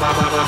party.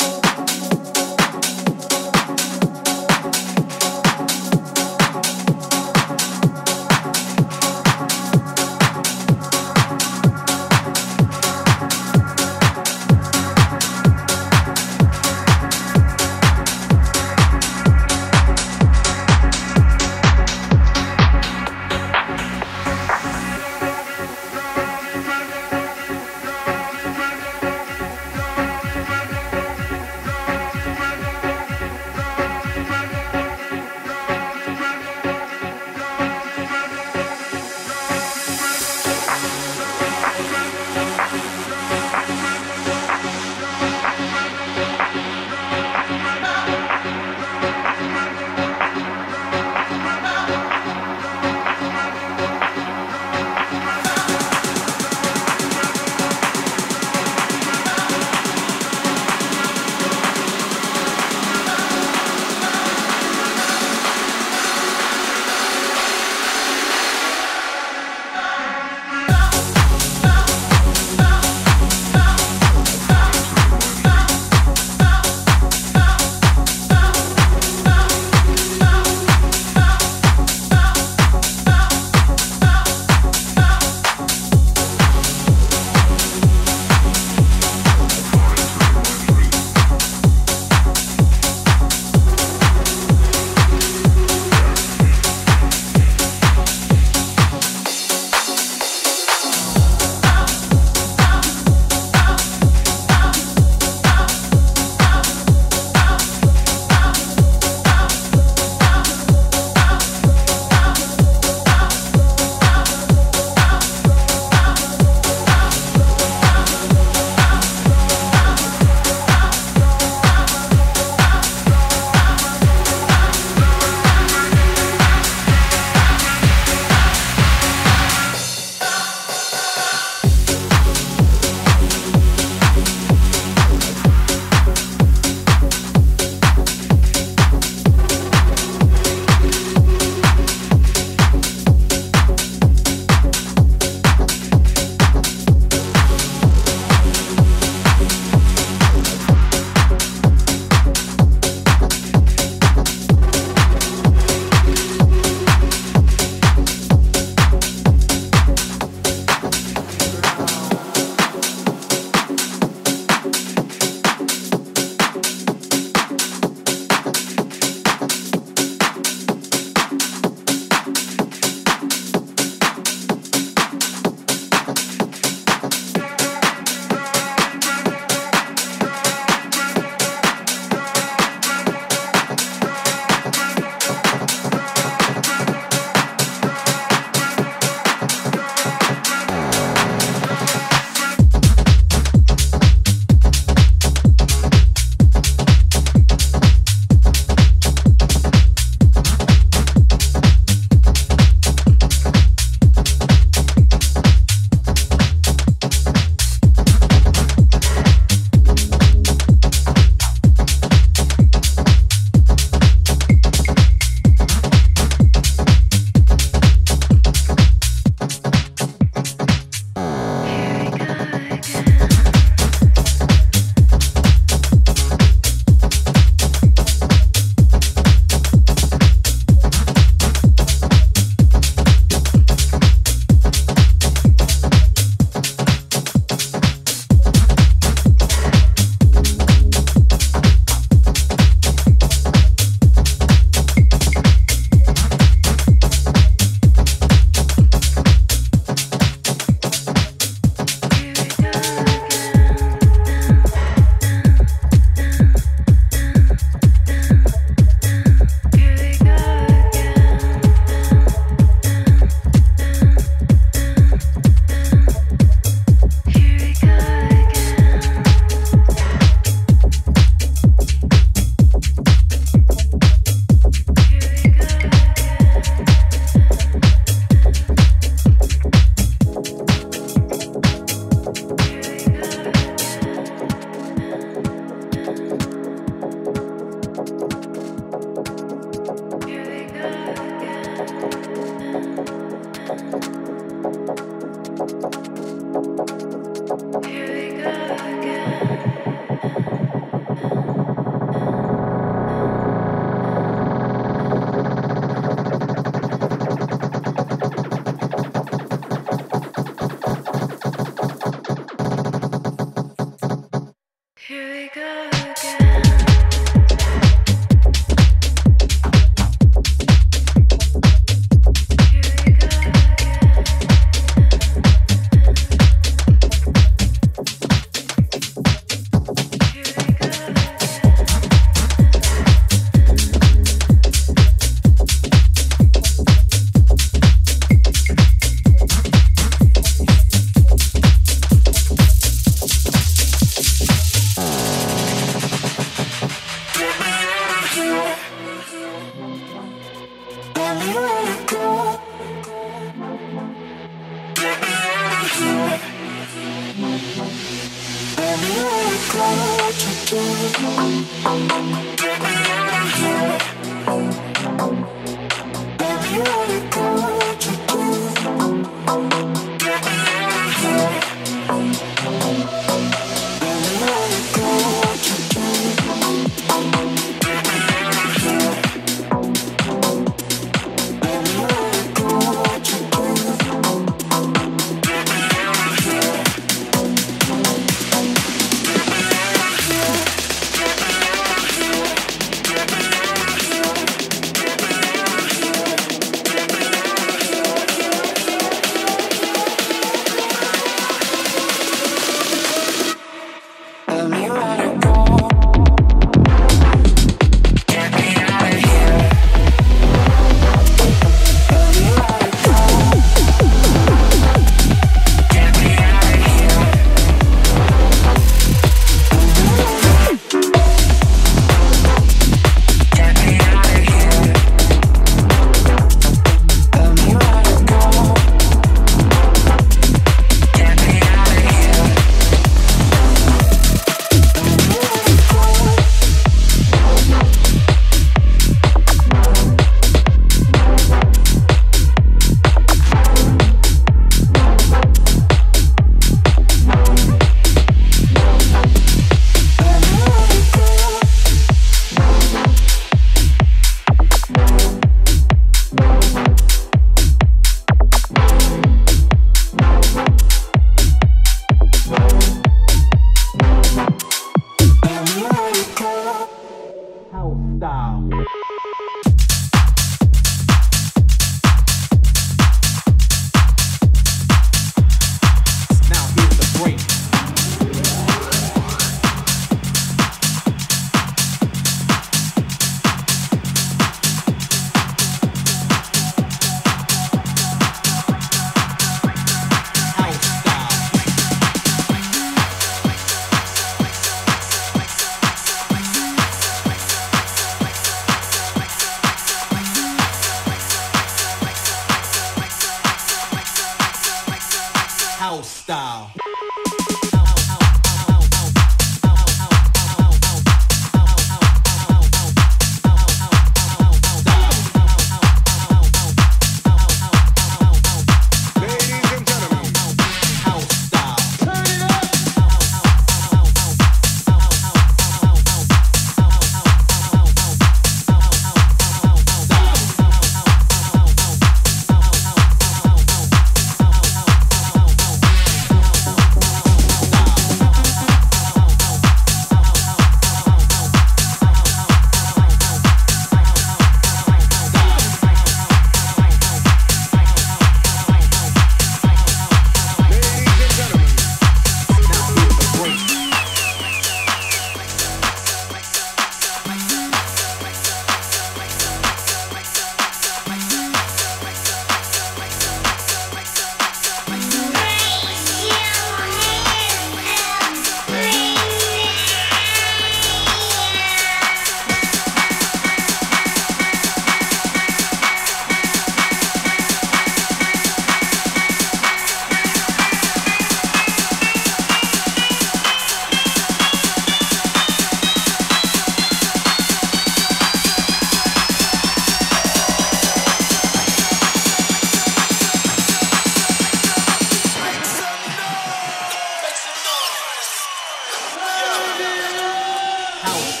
house.